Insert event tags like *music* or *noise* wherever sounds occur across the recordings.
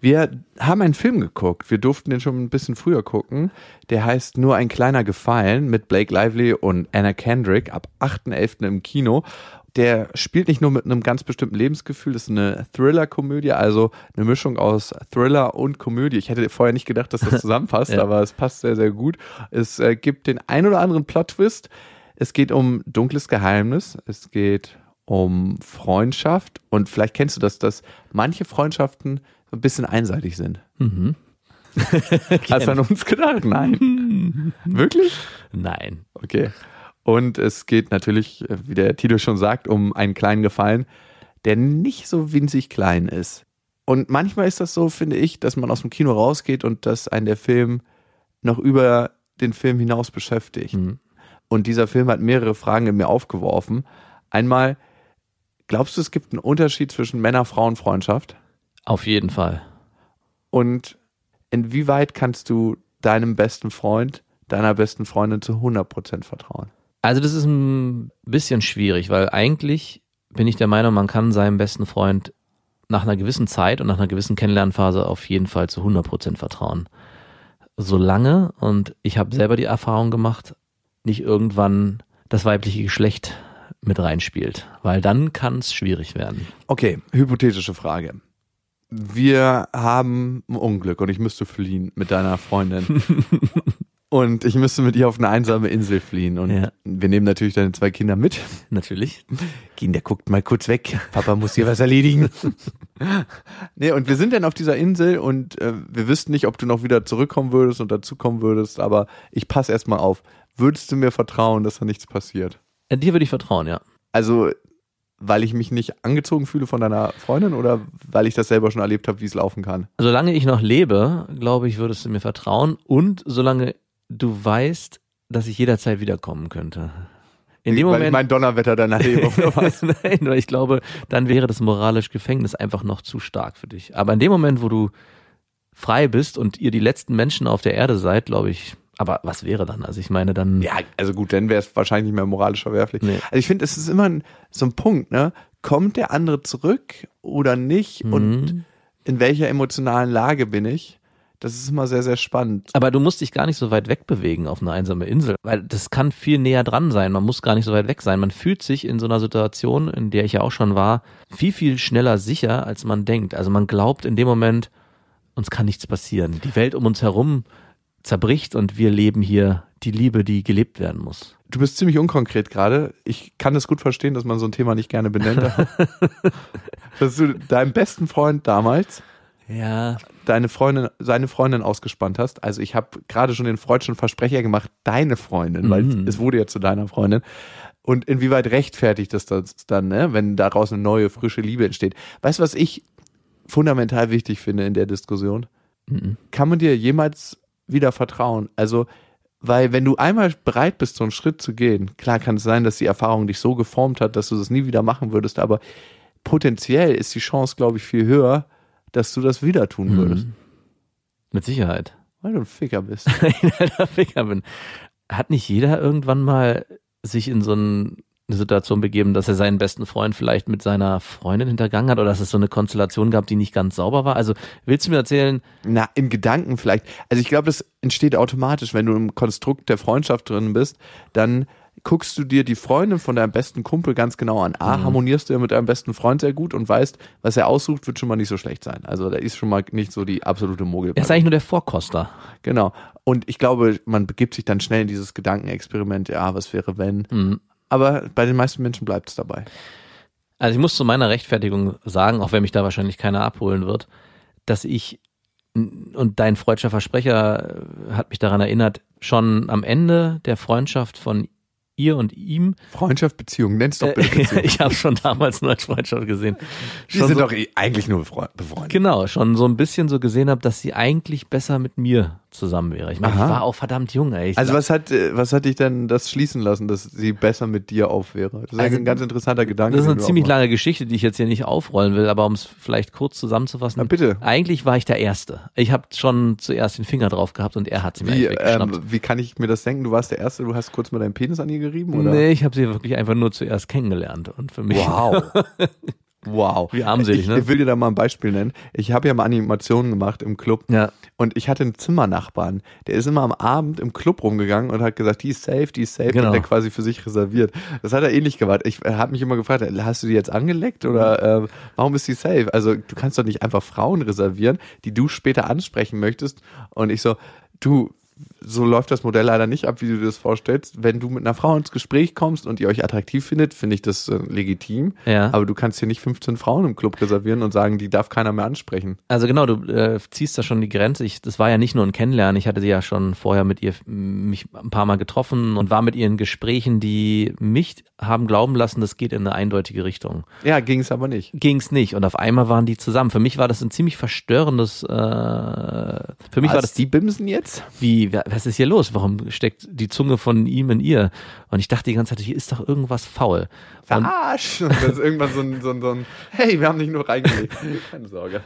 Wir haben einen Film geguckt. Wir durften den schon ein bisschen früher gucken. Der heißt Nur ein kleiner Gefallen mit Blake Lively und Anna Kendrick ab 8.11. im Kino. Der spielt nicht nur mit einem ganz bestimmten Lebensgefühl, das ist eine Thriller-Komödie, also eine Mischung aus Thriller und Komödie. Ich hätte vorher nicht gedacht, dass das *laughs* zusammenpasst, Ja. aber es passt sehr, sehr gut. Es äh, gibt den ein oder anderen Plot-Twist. Es geht um dunkles Geheimnis. Es geht um Freundschaft. Und vielleicht kennst du das, dass manche Freundschaften ein bisschen einseitig sind. Mhm. *laughs* Hast du an uns gedacht? Nein. *laughs* Wirklich? Nein. Okay. Und es geht natürlich, äh, wie der Titel schon sagt, um einen kleinen Gefallen, der nicht so winzig klein ist. Und manchmal ist das so, finde ich, dass man aus dem Kino rausgeht und dass einen der Film noch über den Film hinaus beschäftigt. Mhm. Und dieser Film hat mehrere Fragen in mir aufgeworfen. Einmal, glaubst du, es gibt einen Unterschied zwischen Männer-Frauen-Freundschaft? Auf jeden Fall. Und inwieweit kannst du deinem besten Freund, deiner besten Freundin zu 100% vertrauen? Also das ist ein bisschen schwierig, weil eigentlich bin ich der Meinung, man kann seinem besten Freund nach einer gewissen Zeit und nach einer gewissen Kennenlernphase auf jeden Fall zu 100% vertrauen. Solange, und ich habe selber die Erfahrung gemacht, nicht irgendwann das weibliche Geschlecht mit reinspielt, weil dann kann es schwierig werden. Okay, hypothetische Frage. Wir haben ein Unglück und ich müsste fliehen mit deiner Freundin. *laughs* und ich müsste mit ihr auf eine einsame Insel fliehen. Und Ja. wir nehmen natürlich deine zwei Kinder mit. Natürlich. Gehen, der guckt mal kurz weg. Papa muss hier was erledigen. *laughs* nee, und wir sind dann auf dieser Insel und äh, wir wüssten nicht, ob du noch wieder zurückkommen würdest und dazukommen würdest, aber ich passe erstmal auf. Würdest du mir vertrauen, dass da nichts passiert? Äh, Dir würde ich vertrauen, ja. Also, weil ich mich nicht angezogen fühle von deiner Freundin oder weil ich das selber schon erlebt habe, wie es laufen kann? Solange ich noch lebe, glaube ich, würdest du mir vertrauen und solange du weißt, dass ich jederzeit wiederkommen könnte. In dem weil ich Moment, mein Donnerwetter oder *laughs* was? Nein, nur ich glaube, dann wäre das moralische Gefängnis einfach noch zu stark für dich. Aber in dem Moment, wo du frei bist und ihr die letzten Menschen auf der Erde seid, glaube ich, aber was wäre dann? Also ich meine dann, Ja, also gut, dann wäre es wahrscheinlich nicht mehr moralisch verwerflich. Nee. Also ich finde, es ist immer ein, so ein Punkt, ne? Kommt der andere zurück oder nicht? Mhm. Und in welcher emotionalen Lage bin ich? Das ist immer sehr, sehr spannend. aber du musst dich gar nicht so weit wegbewegen auf eine einsame Insel, weil das kann viel näher dran sein. Man muss gar nicht so weit weg sein. Man fühlt sich in so einer Situation, in der ich ja auch schon war, viel, viel schneller sicher, als man denkt. Also man glaubt in dem Moment, uns kann nichts passieren. Die Welt um uns herum zerbricht und wir leben hier die Liebe, die gelebt werden muss. Du bist ziemlich unkonkret gerade. Ich kann es gut verstehen, dass man so ein Thema nicht gerne benennt. *laughs* dass du deinem besten Freund damals Ja, deine Freundin, seine Freundin ausgespannt hast. Also ich habe gerade schon den freudschen Versprecher gemacht, deine Freundin, weil Mhm. es wurde ja zu deiner Freundin. Und inwieweit rechtfertigt das das dann, ne, wenn daraus eine neue, frische Liebe entsteht? Weißt du, was ich fundamental wichtig finde in der Diskussion? Mhm. Kann man dir jemals wieder vertrauen? Also, weil wenn du einmal bereit bist, so einen Schritt zu gehen, klar kann es sein, dass die Erfahrung dich so geformt hat, dass du das nie wieder machen würdest, aber potenziell ist die Chance, glaube ich, viel höher, dass du das wieder tun würdest. Mhm. mit Sicherheit. Weil du ein Ficker bist. *laughs* ein alter Ficker bin. Hat nicht jeder irgendwann mal sich in so ein- eine Situation begeben, dass er seinen besten Freund vielleicht mit seiner Freundin hintergangen hat oder dass es so eine Konstellation gab, die nicht ganz sauber war? Also willst du mir erzählen, Na, in Gedanken vielleicht. Also ich glaube, das entsteht automatisch, wenn du im Konstrukt der Freundschaft drin bist, dann guckst du dir die Freundin von deinem besten Kumpel ganz genau an. A, harmonierst du ja mit deinem besten Freund sehr gut und weißt, was er aussucht, wird schon mal nicht so schlecht sein. Also da ist schon mal nicht so die absolute Mogel. er ist eigentlich nur der Vorkoster. Genau. Und ich glaube, man begibt sich dann schnell in dieses Gedankenexperiment, ja, was wäre wenn. Mhm. Aber bei den meisten Menschen bleibt es dabei. Also ich muss zu meiner Rechtfertigung sagen, auch wenn mich da wahrscheinlich keiner abholen wird, dass ich und dein freudscher Versprecher äh, hat mich daran erinnert, schon am Ende der Freundschaft von ihr und ihm. Freundschaft, Beziehung, nenn's doch bitte *laughs* Beziehung. ich habe schon damals nur als Freundschaft gesehen. Die sind so, doch eh eigentlich nur befreund- befreundet. genau, schon so ein bisschen so gesehen habe, dass sie eigentlich besser mit mir zusammen wäre. Ich meine, ich Aha. war auch verdammt jung, ey. Ich Also was hat, äh, was hat dich denn das schließen lassen, dass sie besser mit dir auf wäre? Das ist Also, ein ganz interessanter Gedanke. Das ist eine ziemlich lange Geschichte, die ich jetzt hier nicht aufrollen will, aber um es vielleicht kurz zusammenzufassen. Na, bitte. Eigentlich war ich der Erste. Ich habe schon zuerst den Finger drauf gehabt und er hat sie mir Wie, ähm, wie kann ich mir das denken? Du warst der Erste, du hast kurz mal deinen Penis an ihr gerieben, oder? Nee, ich habe sie wirklich einfach nur zuerst kennengelernt und für mich. Wow. *laughs* wow. Wie armselig, ich, ne? Ich will dir da mal ein Beispiel nennen. Ich habe ja mal Animationen gemacht im Club. Ja. Und ich hatte einen Zimmernachbarn, der ist immer am Abend im Club rumgegangen und hat gesagt, die ist safe, die ist safe, Genau. die hat er quasi für sich reserviert. Das hat er ähnlich gemacht. Ich habe mich immer gefragt, hast du die jetzt angeleckt oder äh, warum ist die safe? Also du kannst doch nicht einfach Frauen reservieren, die du später ansprechen möchtest. Und ich so, du, so läuft das Modell leider nicht ab, wie du dir das vorstellst. Wenn du mit einer Frau ins Gespräch kommst und ihr euch attraktiv findet, finde ich das äh, legitim. Ja. Aber du kannst hier nicht 15 Frauen im Club reservieren und sagen, die darf keiner mehr ansprechen. Also genau, du äh, ziehst da schon die Grenze. Ich, das war ja nicht nur ein Kennenlernen. Ich hatte sie ja schon vorher mit ihr mich ein paar Mal getroffen und war mit ihr in Gesprächen, die mich haben glauben lassen, das geht in eine eindeutige Richtung. Ja, ging es aber nicht. Ging's nicht und auf einmal waren die zusammen. Für mich war das ein ziemlich verstörendes. Äh, für mich war Was, das die Bimsen jetzt? wie, was ist hier los? Warum steckt die Zunge von ihm in ihr? Und ich dachte die ganze Zeit, hier ist doch irgendwas faul. Und Verarsch! Und dann ist irgendwann so ein, so, ein, so ein, hey, wir haben dich nur reingelegt. *laughs* Keine Sorge.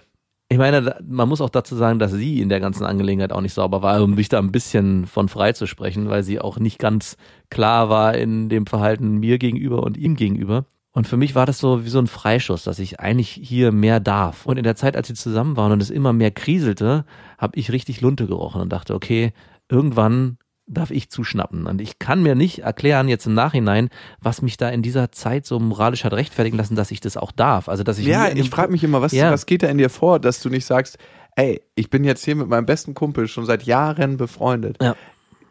ich meine, man muss auch dazu sagen, dass sie in der ganzen Angelegenheit auch nicht sauber war, um mich da ein bisschen von frei zu sprechen, weil sie auch nicht ganz klar war in dem Verhalten mir gegenüber und ihm gegenüber. Und für mich war das so wie so ein Freischuss, dass ich eigentlich hier mehr darf. Und in der Zeit, als sie zusammen waren und es immer mehr kriselte, habe ich richtig Lunte gerochen und dachte, okay, irgendwann darf ich zuschnappen. Und ich kann mir nicht erklären jetzt im Nachhinein, was mich da in dieser Zeit so moralisch hat rechtfertigen lassen, dass ich das auch darf. Also dass ich Ja, ich frage mich immer, was, Ja. was geht da in dir vor, dass du nicht sagst, ey, ich bin jetzt hier mit meinem besten Kumpel schon seit Jahren befreundet. Ja.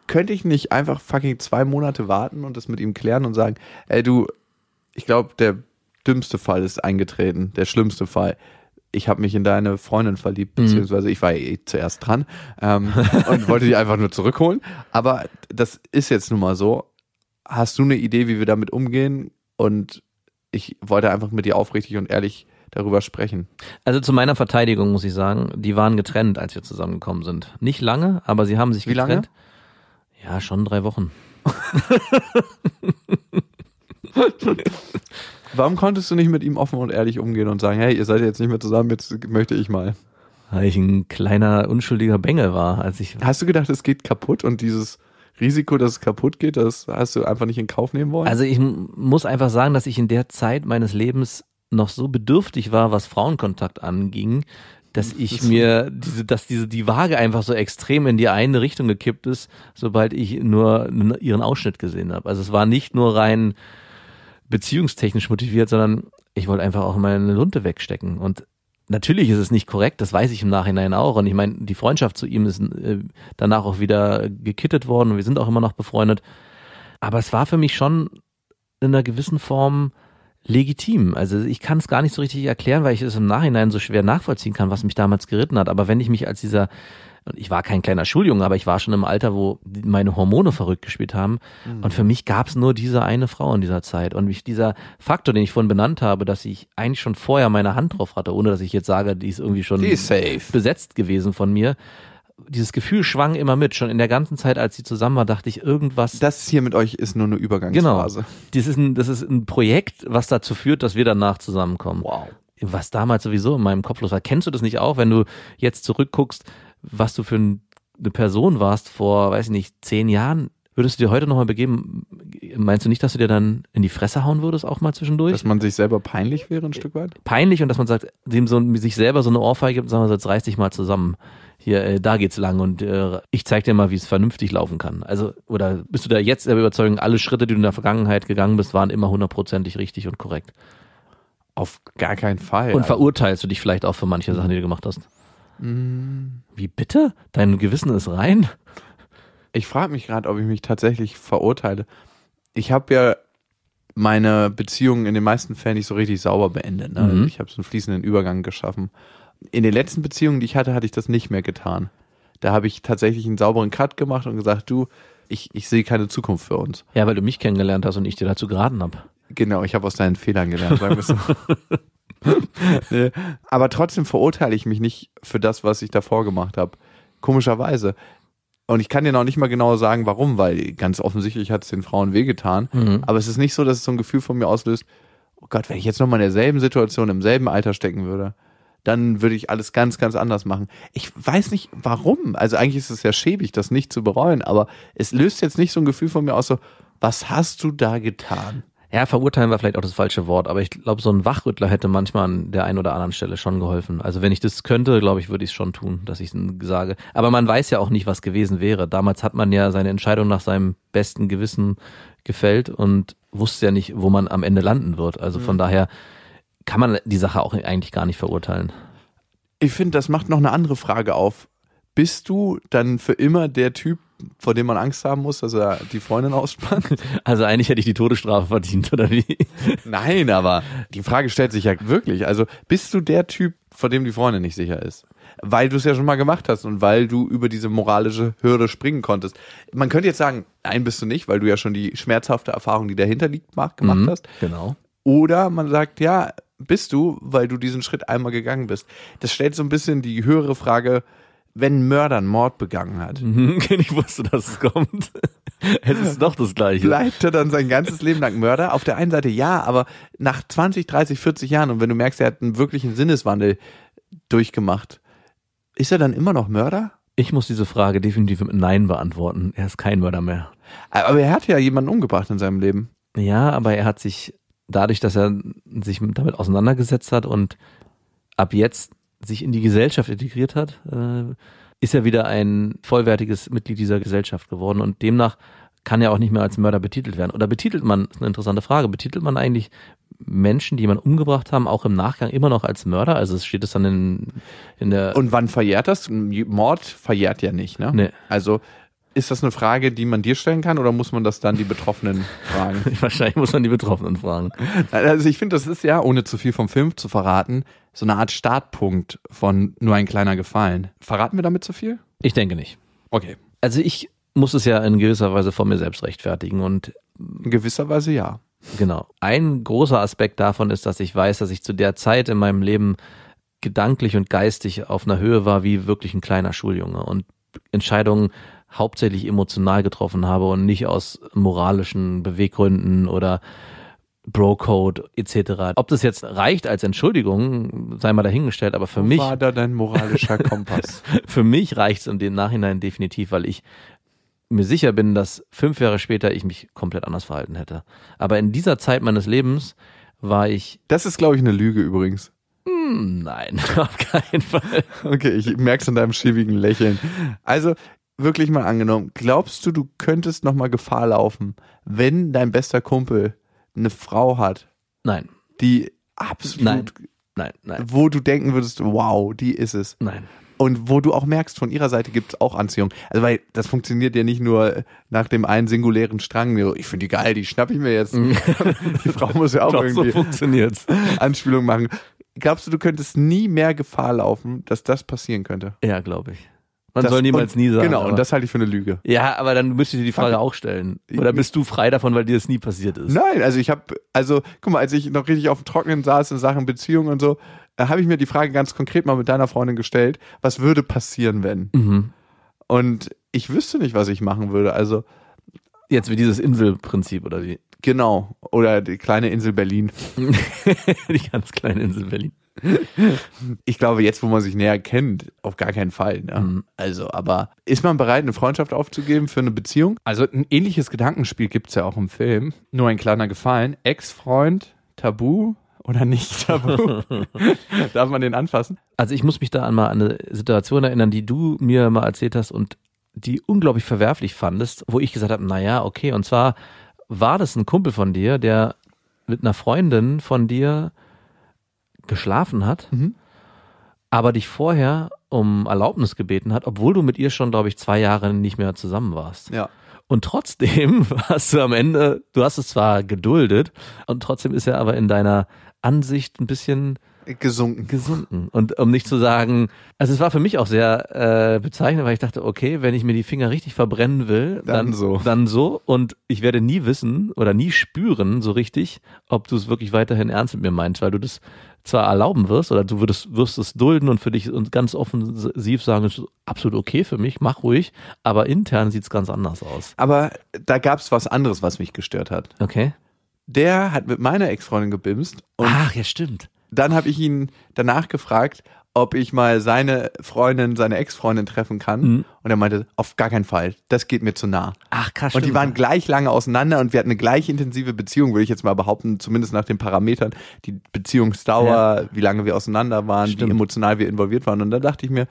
Könnte ich nicht einfach fucking zwei Monate warten und das mit ihm klären und sagen, ey, du, ich glaube, der dümmste Fall ist eingetreten, der schlimmste Fall. Ich habe mich in deine Freundin verliebt, Mhm. beziehungsweise ich war eh zuerst dran ähm, und wollte die einfach nur zurückholen. Aber das ist jetzt nun mal so. Hast du eine Idee, wie wir damit umgehen? Und ich wollte einfach mit dir aufrichtig und ehrlich darüber sprechen. Also zu meiner Verteidigung muss ich sagen, die waren getrennt, als wir zusammengekommen sind. Nicht lange, aber sie haben sich Wie lange? getrennt. Ja, schon drei Wochen. *laughs* *laughs* Warum konntest du nicht mit ihm offen und ehrlich umgehen und sagen, hey, ihr seid jetzt nicht mehr zusammen, jetzt möchte ich mal. Weil ich ein kleiner, unschuldiger Bengel war, als ich. Hast du gedacht, es geht kaputt und dieses Risiko, dass es kaputt geht, das hast du einfach nicht in Kauf nehmen wollen? Also ich muss einfach sagen, dass ich in der Zeit meines Lebens noch so bedürftig war, was Frauenkontakt anging, dass ich mir diese, dass diese die Waage einfach so extrem in die eine Richtung gekippt ist, sobald ich nur ihren Ausschnitt gesehen habe. Also es war nicht nur rein beziehungstechnisch motiviert, sondern ich wollte einfach auch meine Lunte wegstecken. Und natürlich ist es nicht korrekt, das weiß ich im Nachhinein auch. Und ich meine, die Freundschaft zu ihm ist äh, danach auch wieder gekittet worden und wir sind auch immer noch befreundet. Aber es war für mich schon in einer gewissen Form legitim. Also ich kann es gar nicht so richtig erklären, weil ich es im Nachhinein so schwer nachvollziehen kann, was mich damals geritten hat. Aber wenn ich mich als dieser, und ich war kein kleiner Schuljunge, aber ich war schon im Alter, wo meine Hormone verrückt gespielt haben. Und für mich gab es nur diese eine Frau in dieser Zeit. Und mich dieser Faktor, den ich vorhin benannt habe, dass ich eigentlich schon vorher meine Hand drauf hatte, ohne dass ich jetzt sage, die ist irgendwie schon ist safe. besetzt gewesen von mir. Dieses Gefühl schwang immer mit. Schon in der ganzen Zeit, als sie zusammen war, dachte ich, irgendwas Das hier mit euch ist nur eine Genau. Übergangsphase. Das ist, ein, das ist ein Projekt, was dazu führt, dass wir danach zusammenkommen. Wow. Was damals sowieso in meinem Kopf los war. Kennst du das nicht auch, wenn du jetzt zurückguckst, was du für ein, eine Person warst vor, weiß ich nicht, zehn Jahren? Würdest du dir heute nochmal begeben? Meinst du nicht, dass du dir dann in die Fresse hauen würdest, auch mal zwischendurch? Dass man sich selber peinlich wäre ein Stück weit? Peinlich und dass man sagt, dem so, sich selber so eine Ohrfeige gibt und sagen, wir jetzt reiß dich mal zusammen. Hier, äh, da geht's lang und äh, ich zeig dir mal, wie es vernünftig laufen kann. Also, oder bist du da jetzt der Überzeugung, alle Schritte, die du in der Vergangenheit gegangen bist, waren immer hundertprozentig richtig und korrekt? Auf gar keinen Fall. Und verurteilst du dich vielleicht auch für manche Sachen, die du gemacht hast? Wie bitte? Dein Gewissen ist rein? Ich frage mich gerade, ob ich mich tatsächlich verurteile. Ich habe ja meine Beziehungen in den meisten Fällen nicht so richtig sauber beendet. Ne? Mhm. Ich habe so einen fließenden Übergang geschaffen. In den letzten Beziehungen, die ich hatte, hatte ich das nicht mehr getan. Da habe ich tatsächlich einen sauberen Cut gemacht und gesagt, du, ich, ich sehe keine Zukunft für uns. Ja, weil du mich kennengelernt hast und ich dir dazu geraten habe. Genau, ich habe aus deinen Fehlern gelernt, sagen wir so. *laughs* *laughs* nee. Aber trotzdem verurteile ich mich nicht für das, was ich davor gemacht habe. Komischerweise. Und ich kann dir noch nicht mal genau sagen, warum, weil ganz offensichtlich hat es den Frauen wehgetan. Mhm. Aber es ist nicht so, dass es so ein Gefühl von mir auslöst, oh Gott, wenn ich jetzt nochmal in derselben Situation, im selben Alter stecken würde, dann würde ich alles ganz, ganz anders machen. Ich weiß nicht warum. Also eigentlich ist es ja schäbig, das nicht zu bereuen, aber es löst jetzt nicht so ein Gefühl von mir aus, so, was hast du da getan? Ja, verurteilen war vielleicht auch das falsche Wort, aber ich glaube, so ein Wachrüttler hätte manchmal an der einen oder anderen Stelle schon geholfen. Also wenn ich das könnte, glaube ich, würde ich es schon tun, dass ich es sage. Aber man weiß ja auch nicht, was gewesen wäre. Damals hat man ja seine Entscheidung nach seinem besten Gewissen gefällt und wusste ja nicht, wo man am Ende landen wird. Also von daher kann man die Sache auch eigentlich gar nicht verurteilen. Ich finde, das macht noch eine andere Frage auf. Bist du dann für immer der Typ, vor dem man Angst haben muss, dass er die Freundin ausspannt? *laughs* Also eigentlich hätte ich die Todesstrafe verdient, oder wie? Nein, aber die Frage stellt sich ja wirklich. Also bist du der Typ, vor dem die Freundin nicht sicher ist? Weil du es ja schon mal gemacht hast und weil du über diese moralische Hürde springen konntest. Man könnte jetzt sagen, nein, bist du nicht, weil du ja schon die schmerzhafte Erfahrung, die dahinter liegt, mach- gemacht Mhm, hast. Genau. Oder man sagt, ja, bist du, weil du diesen Schritt einmal gegangen bist. Das stellt so ein bisschen die höhere Frage, wenn ein Mörder einen Mord begangen hat, *laughs* Mhm, Ich wusste, dass es kommt. *laughs* es ist doch das Gleiche. bleibt er dann sein ganzes Leben lang Mörder? Auf der einen Seite ja, aber nach 20, 30, 40 Jahren und wenn du merkst, er hat einen wirklichen Sinneswandel durchgemacht, ist er dann immer noch Mörder? Ich muss diese Frage definitiv mit Nein beantworten. Er ist kein Mörder mehr. Aber er hat ja jemanden umgebracht in seinem Leben. Ja, aber er hat sich dadurch, dass er sich damit auseinandergesetzt hat und ab jetzt sich in die Gesellschaft integriert hat, äh, ist er wieder ein vollwertiges Mitglied dieser Gesellschaft geworden und demnach kann er auch nicht mehr als Mörder betitelt werden. Oder betitelt man, ist eine interessante Frage, betitelt man eigentlich Menschen, die man umgebracht haben, auch im Nachgang immer noch als Mörder? Also es steht es dann in, in der... Und wann verjährt das? Mord verjährt ja nicht, ne? Nee. Also ist das eine Frage, die man dir stellen kann oder muss man das dann die Betroffenen fragen? *laughs* Wahrscheinlich muss man die Betroffenen fragen. Also ich finde, das ist ja, ohne zu viel vom Film zu verraten, so eine Art Startpunkt von nur ein kleiner Gefallen. Verraten wir damit zu viel? Ich denke nicht. Okay. Also ich muss es ja in gewisser Weise vor mir selbst rechtfertigen und In gewisser Weise ja. Genau. Ein großer Aspekt davon ist, dass ich weiß, dass ich zu der Zeit in meinem Leben gedanklich und geistig auf einer Höhe war wie wirklich ein kleiner Schuljunge und Entscheidungen hauptsächlich emotional getroffen habe und nicht aus moralischen Beweggründen oder Bro-Code etc. Ob das jetzt reicht als Entschuldigung, sei mal dahingestellt, aber für Wo mich war da dein moralischer *laughs* Kompass? für mich reicht es in dem Nachhinein definitiv, weil ich mir sicher bin, dass fünf Jahre später ich mich komplett anders verhalten hätte. Aber in dieser Zeit meines Lebens war ich, Das ist, glaube ich, eine Lüge übrigens. hm, nein, *laughs* auf keinen Fall. Okay, ich merk's an deinem schäbigen Lächeln. Also, wirklich mal angenommen, glaubst du, du könntest noch mal Gefahr laufen, wenn dein bester Kumpel eine Frau hat, Nein, die absolut, Nein. nein, nein, wo du denken würdest, wow, die ist es. nein. Und wo du auch merkst, von ihrer Seite gibt's auch Anziehung. Also, weil das funktioniert ja nicht nur nach dem einen singulären Strang. so, Ich finde die geil, die schnapp ich mir jetzt. *laughs* die Frau muss ja auch Doch, so irgendwie funktioniert's. *laughs* Anspielung machen. Glaubst du, du könntest nie mehr Gefahr laufen, dass das passieren könnte? Ja, glaube ich. Man Das- soll niemals und, nie sagen. Genau, aber, und das halte ich für eine Lüge. ja, aber dann müsste ich dir die Frage auch stellen. Oder bist du frei davon, weil dir das nie passiert ist? Nein, also ich habe, also guck mal, als ich noch richtig auf dem Trockenen saß in Sachen Beziehung und so, äh, habe ich mir die Frage ganz konkret mal mit deiner Freundin gestellt, was würde passieren, wenn? Mhm. Und ich wüsste nicht, was ich machen würde. Also Jetzt wie dieses Inselprinzip oder wie? genau, oder die kleine Insel Berlin. *laughs* die ganz kleine Insel Berlin. *laughs* Ich glaube, jetzt, wo man sich näher kennt, auf gar keinen Fall. Ne? Mhm. Also, aber ist man bereit, eine Freundschaft aufzugeben für eine Beziehung? Also ein ähnliches Gedankenspiel gibt's ja auch im Film. Nur ein kleiner Gefallen. Ex-Freund, Tabu oder nicht Tabu? *laughs* Darf man den anfassen? Also ich muss mich da an mal an eine Situation erinnern, die du mir mal erzählt hast und die unglaublich verwerflich fandest, wo ich gesagt habe, na ja, okay, und zwar war das ein Kumpel von dir, der mit einer Freundin von dir geschlafen hat, Mhm. aber dich vorher um Erlaubnis gebeten hat, obwohl du mit ihr schon, glaube ich, zwei Jahre nicht mehr zusammen warst. Ja. Und trotzdem *laughs* hast du am Ende, du hast es zwar geduldet, und trotzdem ist er aber in deiner Ansicht ein bisschen Gesunken. gesunken. Und um nicht zu sagen, also es war für mich auch sehr äh, bezeichnend, weil ich dachte, okay, wenn ich mir die Finger richtig verbrennen will, Dann dann, so. Dann so. Und ich werde nie wissen oder nie spüren so richtig, ob du es wirklich weiterhin ernst mit mir meinst, weil du das zwar erlauben wirst oder du würdest, wirst es dulden und für dich und ganz offensiv sagen, ist absolut okay für mich, mach ruhig, aber intern sieht es ganz anders aus. Aber da gab es was anderes, was mich gestört hat. Okay. Der hat mit meiner Ex-Freundin gebimst und Ach, ja, stimmt. dann habe ich ihn danach gefragt, ob ich mal seine Freundin, seine Ex-Freundin treffen kann. Mhm. Und er meinte, auf gar keinen Fall, das geht mir zu nah. Ach, krass. Und die waren gleich lange auseinander und wir hatten eine gleich intensive Beziehung, würde ich jetzt mal behaupten, zumindest nach den Parametern. Die Beziehungsdauer, wie lange wir auseinander waren, Stimmt. wie emotional wir involviert waren. Und da dachte ich mir,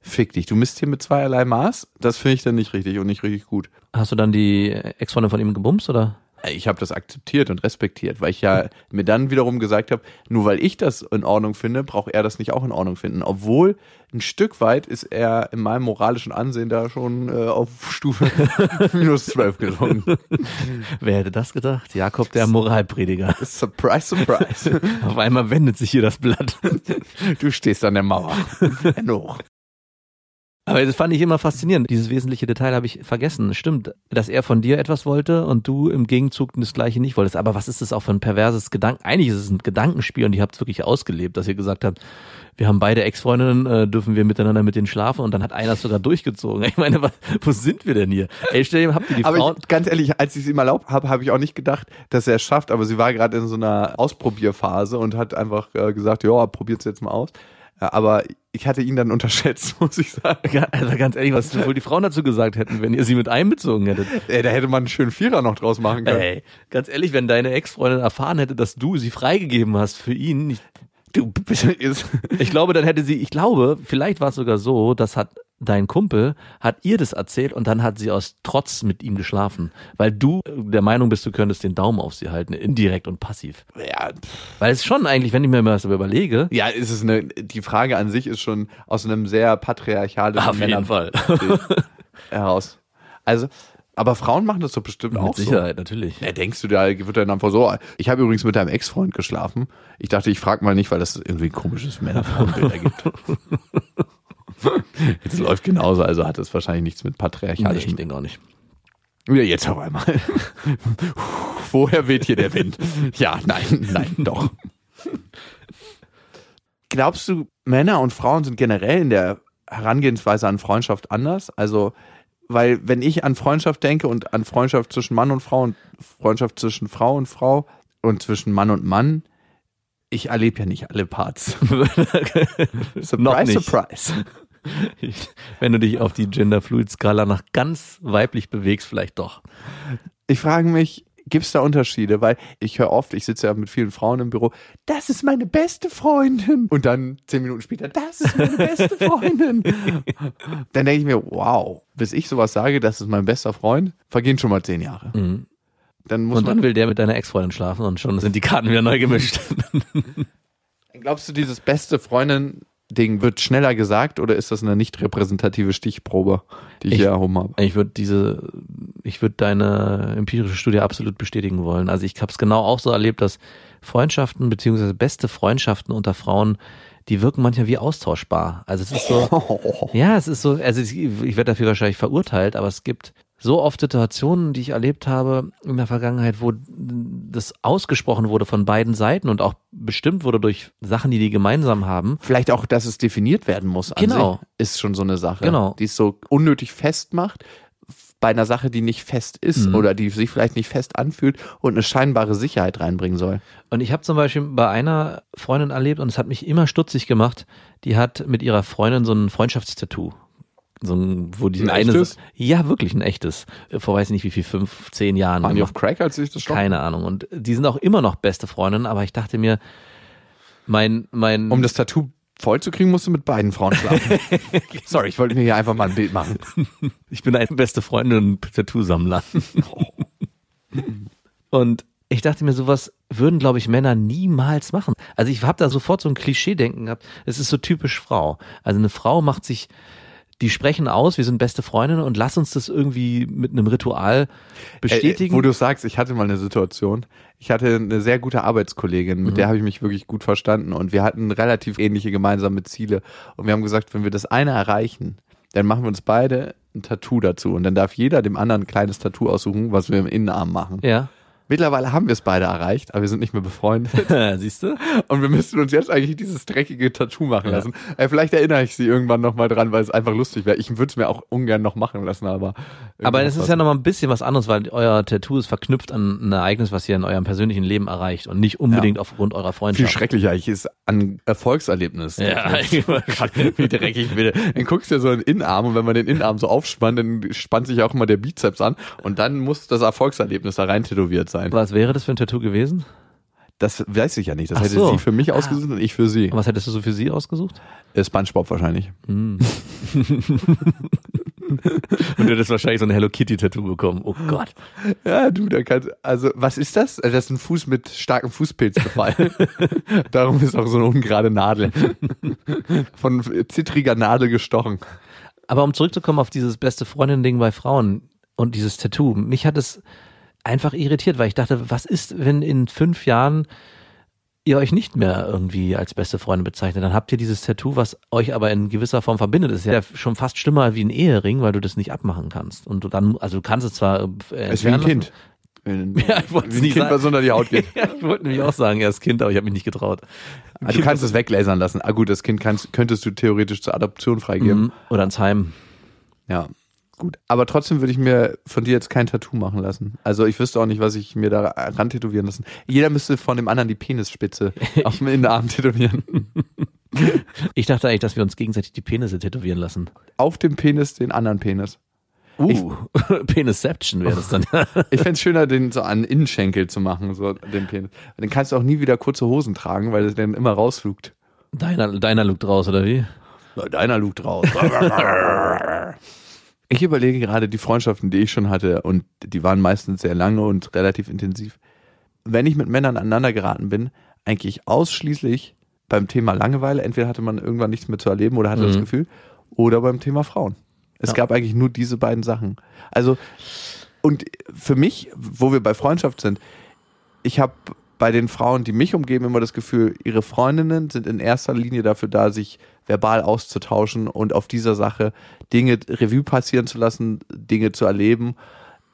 fick dich, du misst hier mit zweierlei Maß. Das finde ich dann nicht richtig und nicht richtig gut. Hast du dann die Ex-Freundin von ihm gebumst oder? Ich habe das akzeptiert und respektiert, weil ich ja mir dann wiederum gesagt habe, nur weil ich das in Ordnung finde, braucht er das nicht auch in Ordnung finden. Obwohl ein Stück weit ist er in meinem moralischen Ansehen da schon äh, auf Stufe *laughs* minus 12 gedrungen. Wer hätte das gedacht? Jakob, der Moralprediger. Surprise, surprise. Auf einmal wendet sich hier das Blatt. Du stehst an der Mauer. Hoch. Aber das fand ich immer faszinierend. Dieses wesentliche Detail habe ich vergessen. Stimmt, dass er von dir etwas wollte und du im Gegenzug das Gleiche nicht wolltest. Aber was ist das auch für ein perverses Gedanken? Eigentlich ist es ein Gedankenspiel und ihr habt es wirklich ausgelebt, dass ihr gesagt habt, wir haben beide Ex-Freundinnen, äh, dürfen wir miteinander mit denen schlafen und dann hat einer es sogar durchgezogen. *laughs* Ich meine, was, wo sind wir denn hier? Ey, stell dir, habt ihr die Aber Frauen? ich, ganz ehrlich, als ich es ihm erlaubt habe, habe ich auch nicht gedacht, dass er es schafft. Aber sie war gerade in so einer Ausprobierphase und hat einfach äh, gesagt, ja, probiert's jetzt mal aus. Äh, aber ich hatte ihn dann unterschätzt, *laughs* muss ich sagen. Also ganz ehrlich, was wohl die Frauen dazu gesagt hätten, wenn ihr sie mit einbezogen hättet. Ey, da hätte man einen schönen Vierer noch draus machen können. Ey, ganz ehrlich, wenn deine Ex-Freundin erfahren hätte, dass du sie freigegeben hast für ihn, ich, Du ich glaube, dann hätte sie, ich glaube, vielleicht war es sogar so, das hat dein Kumpel, hat ihr das erzählt und dann hat sie aus Trotz mit ihm geschlafen, weil du der Meinung bist, du könntest den Daumen auf sie halten, indirekt und passiv. Ja, Weil es schon eigentlich, wenn ich mir mal das überlege, ja, ist es eine, die Frage an sich ist schon aus einem sehr patriarchalischen auf jeden Fall. *laughs* heraus. Also, aber Frauen machen das doch bestimmt auch Mit Sicherheit, natürlich. so. Ja, denkst du, da wird dann einfach so, ich habe übrigens mit deinem Ex-Freund geschlafen. Ich dachte, ich frage mal nicht, weil das irgendwie ein komisches Männer-Frauen-Bild ergibt. *laughs* *laughs* Jetzt läuft genauso, also hat es wahrscheinlich nichts mit Nee, patriarchalischem. ich denke auch nicht. Ja, jetzt auf einmal. *laughs* Woher weht hier der Wind? Ja, nein, nein, doch. Glaubst du, Männer und Frauen sind generell in der Herangehensweise an Freundschaft anders? Also, weil wenn ich an Freundschaft denke und an Freundschaft zwischen Mann und Frau und Freundschaft zwischen Frau und Frau und zwischen Mann und Mann, ich erlebe ja nicht alle Parts. *laughs* surprise, surprise. Ich, wenn du dich auf die Gender-Fluid-Skala nach ganz weiblich bewegst, vielleicht doch. Ich frage mich, gibt es da Unterschiede? Weil ich höre oft, ich sitze ja mit vielen Frauen im Büro, das ist meine beste Freundin. Und dann zehn Minuten später, das ist meine beste Freundin. *laughs* dann denke ich mir, wow, bis ich sowas sage, das ist mein bester Freund, vergehen schon mal zehn Jahre. Mhm. Dann muss Und dann will der mit deiner Ex-Freundin schlafen und schon sind die Karten wieder neu gemischt. *laughs* glaubst du, dieses beste Freundin-Ding wird schneller gesagt oder ist das eine nicht repräsentative Stichprobe, die ich, Ich- hier erhoben habe? Ich würde diese, ich würde deine empirische Studie absolut bestätigen wollen. Also ich habe es genau auch so erlebt, dass Freundschaften beziehungsweise beste Freundschaften unter Frauen, die wirken manchmal wie austauschbar. Also es ist so, *laughs* ja, es ist so, also ich werde dafür wahrscheinlich verurteilt, aber es gibt so oft Situationen, die ich erlebt habe in der Vergangenheit, wo das ausgesprochen wurde von beiden Seiten und auch bestimmt wurde durch Sachen, die die gemeinsam haben. Vielleicht auch, dass es definiert werden muss. An Genau. Sich, ist schon so eine Sache. Genau. Die es so unnötig festmacht bei einer Sache, die nicht fest ist Mhm. oder die sich vielleicht nicht fest anfühlt und eine scheinbare Sicherheit reinbringen soll. Und ich habe zum Beispiel bei einer Freundin erlebt und es hat mich immer stutzig gemacht. Die hat mit ihrer Freundin so ein Freundschaftstattoo. So ein, wo die Ein eine. echtes? Ja, wirklich ein echtes. Vor weiß nicht wie viel, fünf, zehn Jahren. Waren die auf Crack, als ich das schon? Keine Ahnung. Und die sind auch immer noch beste Freundinnen, aber ich dachte mir, mein, mein. Um das Tattoo voll zu kriegen, musst du mit beiden Frauen schlafen. *laughs* Sorry, ich wollte mir hier einfach mal ein Bild machen. Ich bin ein beste Freundin Tattoo-Sammler. Und ich dachte mir, sowas würden, glaube ich, Männer niemals machen. Also ich habe da sofort so ein Klischee-Denken gehabt. Es ist so typisch Frau. Also eine Frau macht sich, die sprechen aus, wir sind beste Freundinnen und lass uns das irgendwie mit einem Ritual bestätigen. Äh, wo du sagst, ich hatte mal eine Situation. Ich hatte eine sehr gute Arbeitskollegin, mit Mhm. der habe ich mich wirklich gut verstanden und wir hatten relativ ähnliche gemeinsame Ziele. Und wir haben gesagt, wenn wir das eine erreichen, dann machen wir uns beide ein Tattoo dazu und dann darf jeder dem anderen ein kleines Tattoo aussuchen, was wir im Innenarm machen. ja. Mittlerweile haben wir es beide erreicht, aber wir sind nicht mehr befreundet. *laughs* Siehst du? Und wir müssten uns jetzt eigentlich dieses dreckige Tattoo machen lassen. Äh, vielleicht erinnere ich sie irgendwann nochmal dran, weil es einfach lustig wäre. Ich würde es mir auch ungern noch machen lassen, aber. Aber es ist ja nochmal ein bisschen was anderes, weil euer Tattoo ist verknüpft an ein Ereignis, was ihr in eurem persönlichen Leben erreicht und nicht unbedingt Ja. aufgrund eurer viel Freundschaft. schrecklicher eigentlich ist an Erfolgserlebnis. Ja, *laughs* wie dreckig bitte. Dann guckst du ja so in den Innenarm und wenn man den Innenarm so aufspannt, dann spannt sich auch immer der Bizeps an und dann muss das Erfolgserlebnis da rein tätowiert sein. Was wäre das für ein Tattoo gewesen? Das weiß ich ja nicht. Das Ach hätte so. sie für mich ausgesucht und ich für sie. Und was hättest du so für sie ausgesucht? Äh, Spongebob wahrscheinlich. *laughs* Und du hättest wahrscheinlich so ein Hello Kitty Tattoo bekommen. Oh Gott. Ja, du, da kannst, also, was ist das? Äh, Das ist ein Fuß mit starkem Fußpilz gefallen. *laughs* Darum ist auch so eine ungerade Nadel. Von zittriger Nadel gestochen. Aber um zurückzukommen auf dieses beste Freundin-Ding bei Frauen und dieses Tattoo, mich hat es einfach irritiert, weil ich dachte, was ist, wenn in fünf Jahren ihr euch nicht mehr irgendwie als beste Freunde bezeichnet? Dann habt ihr dieses Tattoo, was euch aber in gewisser Form verbindet. Das ist ja schon fast schlimmer wie ein Ehering, weil du das nicht abmachen kannst. Und du dann, also du kannst es zwar äh, Es ist wie ein Kind. Wenn, *laughs* Ja, ich wollte wie ein nicht Kind, sagen. was unter die Haut geht. *laughs* Ja, ich wollte nämlich auch sagen, er ist Kind, aber ich habe mich nicht getraut. Ah, du kannst es weglasern lassen. Ah gut, das Kind kannst, könntest du theoretisch zur Adoption freigeben. Mhm. Oder ans Heim. Ja, gut. Aber trotzdem würde ich mir von dir jetzt kein Tattoo machen lassen. Also ich wüsste auch nicht, was ich mir da ran tätowieren lassen. Jeder müsste von dem anderen die Penisspitze *laughs* auf dem Innenarm tätowieren. *laughs* Ich dachte eigentlich, dass wir uns gegenseitig die Penisse tätowieren lassen. Auf dem Penis den anderen Penis. Uh, *laughs* Penisception wäre das dann. Ich fände es schöner, den so an Innenschenkel zu machen, so den Penis. Dann kannst du auch nie wieder kurze Hosen tragen, weil es dann immer rausflugt. Deiner, deiner Look draus, oder wie? Deiner lugt raus. Ich überlege gerade die Freundschaften, die ich schon hatte, und die waren meistens sehr lange und relativ intensiv. Wenn ich mit Männern aneinander geraten bin, eigentlich ausschließlich beim Thema Langeweile. Entweder hatte man irgendwann nichts mehr zu erleben oder hatte das Mhm. Gefühl, oder beim Thema Frauen. Es Ja. gab eigentlich nur diese beiden Sachen. Also, und für mich, wo wir bei Freundschaft sind, ich habe bei den Frauen, die mich umgeben, immer das Gefühl, ihre Freundinnen sind in erster Linie dafür da, sich verbal auszutauschen und auf dieser Sache Dinge Revue passieren zu lassen, Dinge zu erleben.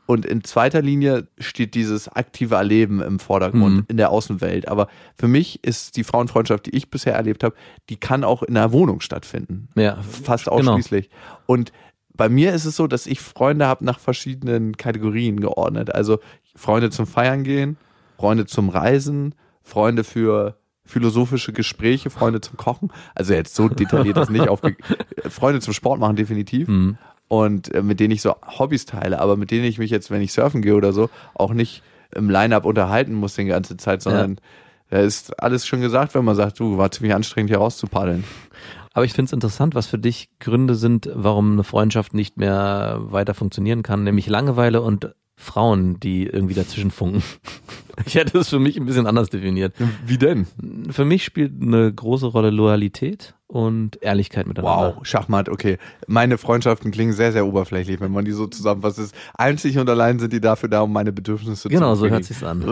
Und in zweiter Linie steht dieses aktive Erleben im Vordergrund Mhm. in der Außenwelt. Aber für mich ist die Frauenfreundschaft, die ich bisher erlebt habe, die kann auch in einer Wohnung stattfinden Ja, fast genau. ausschließlich. Und bei mir ist es so, dass ich Freunde habe nach verschiedenen Kategorien geordnet. Also Freunde zum Feiern gehen, Freunde zum Reisen, Freunde für philosophische Gespräche, Freunde zum Kochen. Also jetzt so detailliert das nicht aufge... *laughs* Freunde zum Sport machen definitiv. Mhm. Und äh, mit denen ich so Hobbys teile, aber mit denen ich mich jetzt, wenn ich surfen gehe oder so, auch nicht im Line-Up unterhalten muss die ganze Zeit, sondern da ist alles schon gesagt, wenn man sagt, du, war ziemlich anstrengend hier rauszupaddeln. Aber ich finde es interessant, was für dich Gründe sind, warum eine Freundschaft nicht mehr weiter funktionieren kann, nämlich Langeweile und Frauen, die irgendwie dazwischen funken. *laughs* Ich hätte es für mich ein bisschen anders definiert. Wie denn? Für mich spielt eine große Rolle Loyalität und Ehrlichkeit miteinander. Wow, Schachmatt, okay. Meine Freundschaften klingen sehr, sehr oberflächlich, wenn man die so zusammenfasst. Ist einzig und allein sind die dafür da, um meine Bedürfnisse Genau, zu so hört sich's an.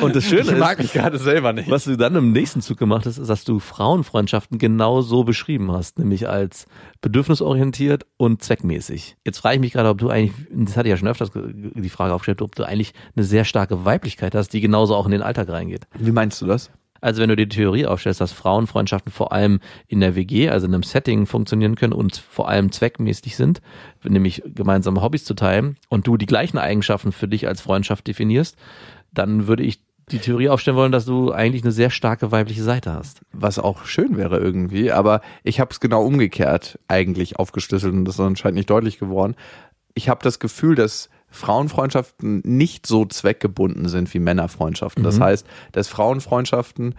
Und das Schöne *laughs* Ich mag ist, mich gerade selber nicht. was du dann im nächsten Zug gemacht hast, ist, dass du Frauenfreundschaften genau so beschrieben hast, nämlich als bedürfnisorientiert und zweckmäßig. Jetzt frage ich mich gerade, ob du eigentlich, das hatte ich ja schon öfters die Frage aufgestellt, ob du eigentlich eine sehr starke Weiblichkeit hast, die genauso auch in den Alltag reingeht. Wie meinst du das? Also wenn du die Theorie aufstellst, dass Frauenfreundschaften vor allem in der WG, also in einem Setting funktionieren können und vor allem zweckmäßig sind, nämlich gemeinsame Hobbys zu teilen und du die gleichen Eigenschaften für dich als Freundschaft definierst, dann würde ich die Theorie aufstellen wollen, dass du eigentlich eine sehr starke weibliche Seite hast. Was auch schön wäre irgendwie, aber ich habe es genau umgekehrt eigentlich aufgeschlüsselt und das ist anscheinend nicht deutlich geworden. Ich habe das Gefühl, dass Frauenfreundschaften nicht so zweckgebunden sind wie Männerfreundschaften. Das heißt, dass Frauenfreundschaften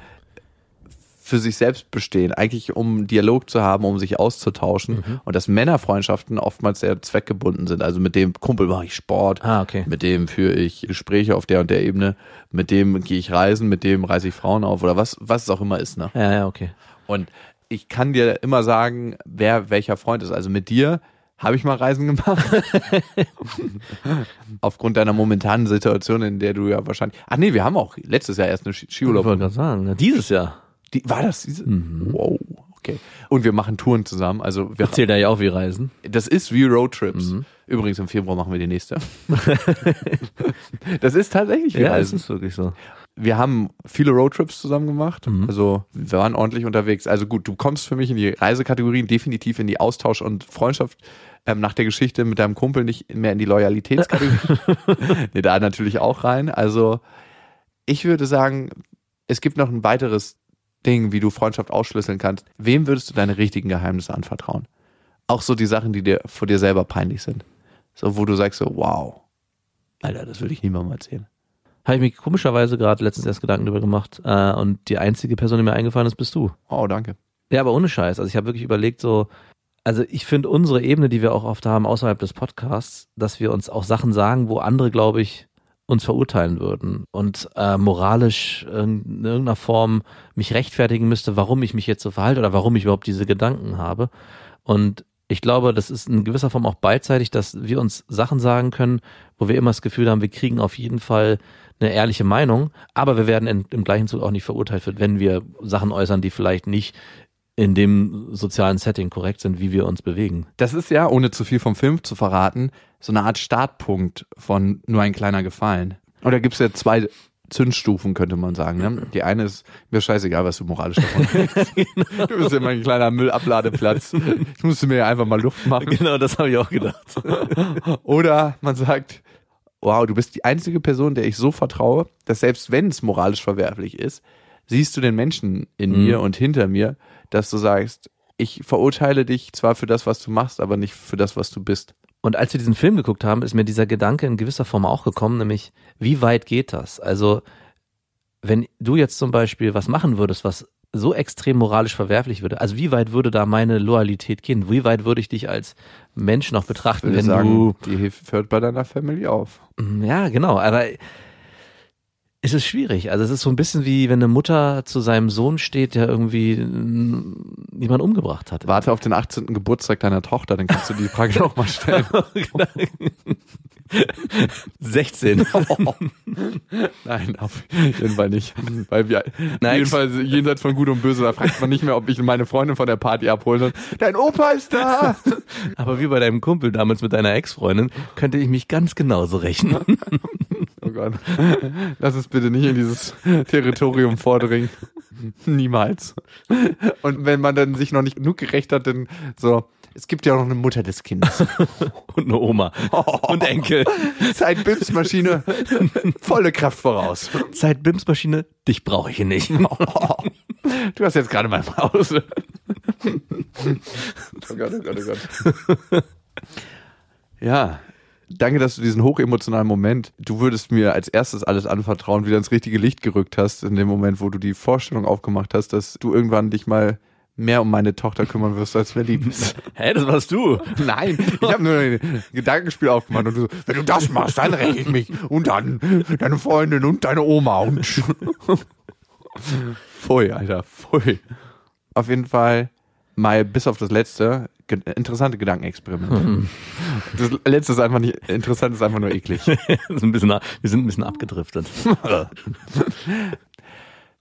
für sich selbst bestehen, eigentlich um Dialog zu haben, um sich auszutauschen und dass Männerfreundschaften oftmals sehr zweckgebunden sind. Also mit dem Kumpel mache ich Sport, Ah, okay. mit dem führe ich Gespräche auf der und der Ebene, mit dem gehe ich reisen, mit dem reise ich Frauen auf oder was, was es auch immer ist. Ne? Ja, ja, okay. Und ich kann dir immer sagen, wer welcher Freund ist. Also mit dir habe ich mal Reisen gemacht. *laughs* Aufgrund deiner momentanen Situation, in der du ja wahrscheinlich. Ach nee, wir haben auch letztes Jahr erst eine Ski- Ich Skiurlaub. wollte gerade sagen, na, dieses Jahr. Die, war das diese? Mhm. Wow. Okay. Und wir machen Touren zusammen. Also wir, Zählt da ja auch wie Reisen. das ist wie Roadtrips. Mhm. Übrigens im Februar machen wir die nächste. das ist tatsächlich wie Ja, Reisen. ist wirklich so. Wir haben viele Roadtrips zusammen gemacht. Mhm. Also wir waren ordentlich unterwegs. Also gut, du kommst für mich in die Reisekategorien, definitiv in die Austausch und Freundschaft. Ähm, nach der Geschichte mit deinem Kumpel nicht mehr in die Loyalitätskategorie. *laughs* nee, da natürlich auch rein. Also ich würde sagen, es gibt noch ein weiteres Ding, wie du Freundschaft ausschlüsseln kannst. Wem würdest du deine richtigen Geheimnisse anvertrauen? Auch so die Sachen, die dir vor dir selber peinlich sind. So, wo du sagst so, wow, Alter, das würde ich niemandem erzählen. Habe ich mir komischerweise gerade letztens erst Gedanken darüber gemacht. Äh, und die einzige Person, die mir eingefallen ist, bist du. Oh, danke. Ja, aber ohne Scheiß. Also ich habe wirklich überlegt, so, also ich finde unsere Ebene, die wir auch oft haben außerhalb des Podcasts, dass wir uns auch Sachen sagen, wo andere, glaube ich, uns verurteilen würden und äh, moralisch in irgendeiner Form mich rechtfertigen müsste, warum ich mich jetzt so verhalte oder warum ich überhaupt diese Gedanken habe. Und ich glaube, das ist in gewisser Form auch beidseitig, dass wir uns Sachen sagen können, wo wir immer das Gefühl haben, wir kriegen auf jeden Fall eine ehrliche Meinung, aber wir werden in, im gleichen Zug auch nicht verurteilt, wenn wir Sachen äußern, die vielleicht nicht in dem sozialen Setting korrekt sind, wie wir uns bewegen. Das ist ja, ohne zu viel vom Film zu verraten, so eine Art Startpunkt von nur ein kleiner Gefallen. Oder gibt es ja zwei Zündstufen, könnte man sagen. Ne? Die eine ist, mir scheißegal, was du moralisch davon hältst. Du bist ja mein kleiner Müllabladeplatz. Ich musste mir ja einfach mal Luft machen. Genau, das habe ich auch gedacht. Oder man sagt, wow, du bist die einzige Person, der ich so vertraue, dass selbst wenn es moralisch verwerflich ist, siehst du den Menschen in Mhm. mir und hinter mir, dass du sagst, ich verurteile dich zwar für das, was du machst, aber nicht für das, was du bist. Und als wir diesen Film geguckt haben, ist mir dieser Gedanke in gewisser Form auch gekommen, nämlich, wie weit geht das? Also, wenn du jetzt zum Beispiel was machen würdest, was so extrem moralisch verwerflich würde, also wie weit würde da meine Loyalität gehen? Wie weit würde ich dich als Mensch noch Ich betrachten, würde wenn sagen, die Hilfe hört bei deiner Family auf. du, ja, genau, aber es ist schwierig. Also es ist so ein bisschen wie, wenn eine Mutter zu seinem Sohn steht, der irgendwie mm, jemand umgebracht hat. Warte auf den 18. Geburtstag deiner Tochter, dann kannst du die Frage noch mal stellen. *laughs* 16. *laughs* Nein, auf jeden Fall nicht. Weil wir, Nein. jedenfalls jenseits von Gut und Böse, da fragt man nicht mehr, ob ich meine Freundin von der Party abholen soll. Dein Opa ist da! Aber wie bei deinem Kumpel damals mit deiner Ex-Freundin, könnte ich mich ganz genauso rechnen. *laughs* Oh *laughs* Gott. Lass es bitte nicht in dieses *laughs* Territorium vordringen. *laughs* Niemals. Und wenn man dann sich noch nicht genug gerecht hat, dann so, es gibt ja auch noch eine Mutter des Kindes. Und eine Oma. Und Enkel. Zeit Bimsmaschine, volle Kraft voraus. Zeit Bimsmaschine, dich brauche ich hier nicht. Du hast jetzt gerade mal Pause. Oh Gott, oh Gott, oh Gott. Ja, danke, dass du diesen hochemotionalen Moment, du würdest mir als erstes alles anvertrauen, wieder ins richtige Licht gerückt hast, in dem Moment, wo du die Vorstellung aufgemacht hast, dass du irgendwann dich mal mehr um meine Tochter kümmern wirst, als wir lieb ist. *laughs* Hä, das warst du. *laughs* Nein, ich habe nur ein Gedankenspiel aufgemacht und du so, wenn du das machst, dann räche ich mich und dann deine Freundin und deine Oma und Pfui, Alter, pfui. Auf jeden Fall mal bis auf das letzte ge interessante Gedankenexperiment. *laughs* Das letzte ist einfach nicht interessant, ist einfach nur eklig. *laughs* Ein bisschen, wir sind ein bisschen abgedriftet. *laughs*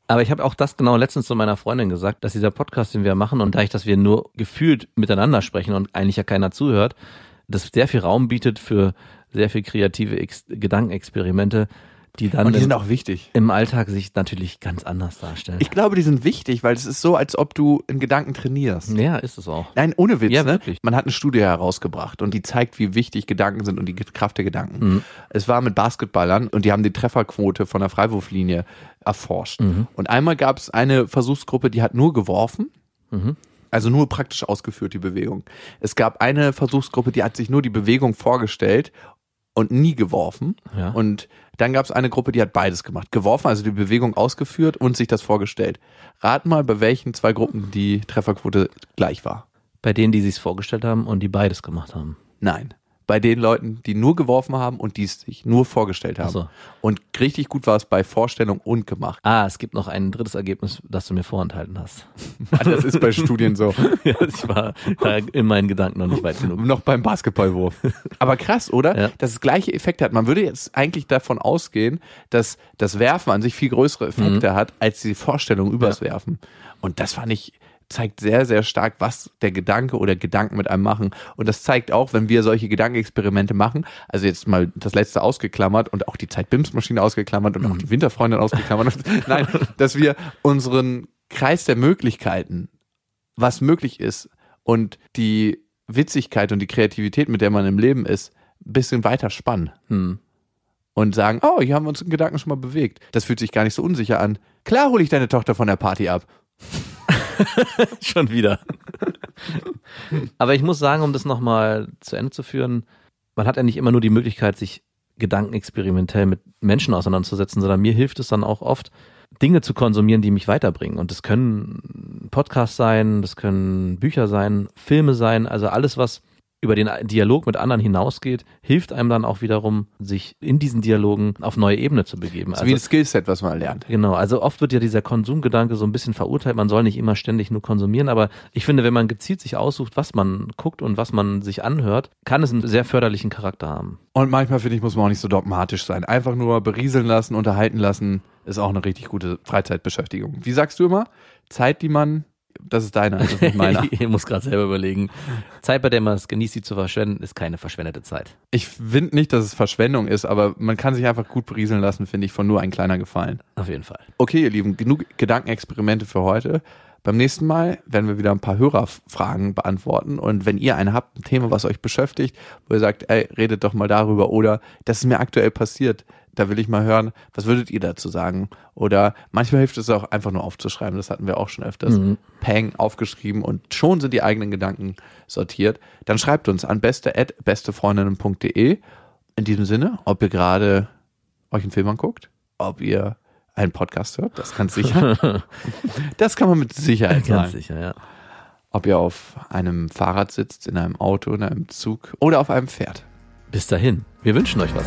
Aber ich habe auch das genau letztens zu meiner Freundin gesagt, dass dieser Podcast, den wir machen, und dadurch, dass wir nur gefühlt miteinander sprechen und eigentlich ja keiner zuhört, das sehr viel Raum bietet für sehr viel kreative Ex Gedankenexperimente, die dann Und die im, sind auch wichtig. im Alltag sich natürlich ganz anders darstellen. Ich glaube, die sind wichtig, weil es ist so, als ob du in Gedanken trainierst. ja, ist es auch. Nein, ohne Witz. Ja, ne? wirklich. Man hat eine Studie herausgebracht und die zeigt, wie wichtig Gedanken sind und die Kraft der Gedanken. Mhm. Es war mit Basketballern und die haben die Trefferquote von der Freiwurflinie erforscht. Mhm. Und einmal gab es eine Versuchsgruppe, die hat nur geworfen. Mhm. Also nur praktisch ausgeführt, die Bewegung. Es gab eine Versuchsgruppe, die hat sich nur die Bewegung vorgestellt und nie geworfen. Ja. Und dann gab es eine Gruppe, die hat beides gemacht. Geworfen, also die Bewegung ausgeführt und sich das vorgestellt. Rat mal, bei welchen zwei Gruppen die Trefferquote gleich war. Bei denen, die sich's vorgestellt haben und die beides gemacht haben. Nein. Bei den Leuten, die nur geworfen haben und die es sich nur vorgestellt haben. So. Und richtig gut war es bei Vorstellung und gemacht. Ah, es gibt noch ein drittes Ergebnis, das du mir vorenthalten hast. *laughs* Das ist bei Studien so. *laughs* ja, ich war da in meinen Gedanken noch nicht weit genug. Noch beim Basketballwurf. Aber krass, oder? Ja. Dass es gleiche Effekte hat. Man würde jetzt eigentlich davon ausgehen, dass das Werfen an sich viel größere Effekte Mhm. hat, als die Vorstellung übers Werfen. Und das fand ich zeigt sehr, sehr stark, was der Gedanke oder Gedanken mit einem machen. Und das zeigt auch, wenn wir solche Gedankenexperimente machen, also jetzt mal das letzte ausgeklammert und auch die Zeit-Bims-Maschine ausgeklammert und auch die Winterfreundin ausgeklammert. *laughs* Nein, dass wir unseren Kreis der Möglichkeiten, was möglich ist und die Witzigkeit und die Kreativität, mit der man im Leben ist, ein bisschen weiter spannen. Hm. Und sagen, oh, hier haben wir uns in Gedanken schon mal bewegt. Das fühlt sich gar nicht so unsicher an. Klar hole ich deine Tochter von der Party ab. *laughs* Schon wieder. Aber ich muss sagen, um das nochmal zu Ende zu führen, man hat ja nicht immer nur die Möglichkeit, sich gedankenexperimentell mit Menschen auseinanderzusetzen, sondern mir hilft es dann auch oft, Dinge zu konsumieren, die mich weiterbringen. Und das können Podcasts sein, das können Bücher sein, Filme sein, also alles, was über den Dialog mit anderen hinausgeht, hilft einem dann auch wiederum, sich in diesen Dialogen auf neue Ebene zu begeben. Also wie ein Skillset, was man lernt. Genau, also oft wird ja dieser Konsumgedanke so ein bisschen verurteilt, man soll nicht immer ständig nur konsumieren, aber ich finde, wenn man gezielt sich aussucht, was man guckt und was man sich anhört, kann es einen sehr förderlichen Charakter haben. Und manchmal, finde ich, muss man auch nicht so dogmatisch sein. Einfach nur berieseln lassen, unterhalten lassen, ist auch eine richtig gute Freizeitbeschäftigung. Wie sagst du immer? Zeit, die man das ist deiner, das ist nicht meiner. *laughs* ich muss gerade selber überlegen. Zeit, bei der man es genießt, sie zu verschwenden, ist keine verschwendete Zeit. Ich finde nicht, dass es Verschwendung ist, aber man kann sich einfach gut berieseln lassen, finde ich, von nur ein kleiner Gefallen. Auf jeden Fall. Okay, ihr Lieben, genug Gedankenexperimente für heute. Beim nächsten Mal werden wir wieder ein paar Hörerfragen beantworten. Und wenn ihr eine habt, ein Thema, was euch beschäftigt, wo ihr sagt, ey, redet doch mal darüber oder das ist mir aktuell passiert, da will ich mal hören, was würdet ihr dazu sagen? Oder manchmal hilft es auch einfach nur aufzuschreiben, das hatten wir auch schon öfters. Mhm. Peng aufgeschrieben und schon sind die eigenen Gedanken sortiert. Dann schreibt uns an beste@bestefreundinnen.de. In diesem Sinne, ob ihr gerade euch einen Film anguckt, ob ihr einen Podcast hört, das kann sicher. *laughs* das kann man mit Sicherheit sagen. Ganz sicher, ja. Ob ihr auf einem Fahrrad sitzt, in einem Auto, in einem Zug oder auf einem Pferd. Bis dahin, wir wünschen euch was.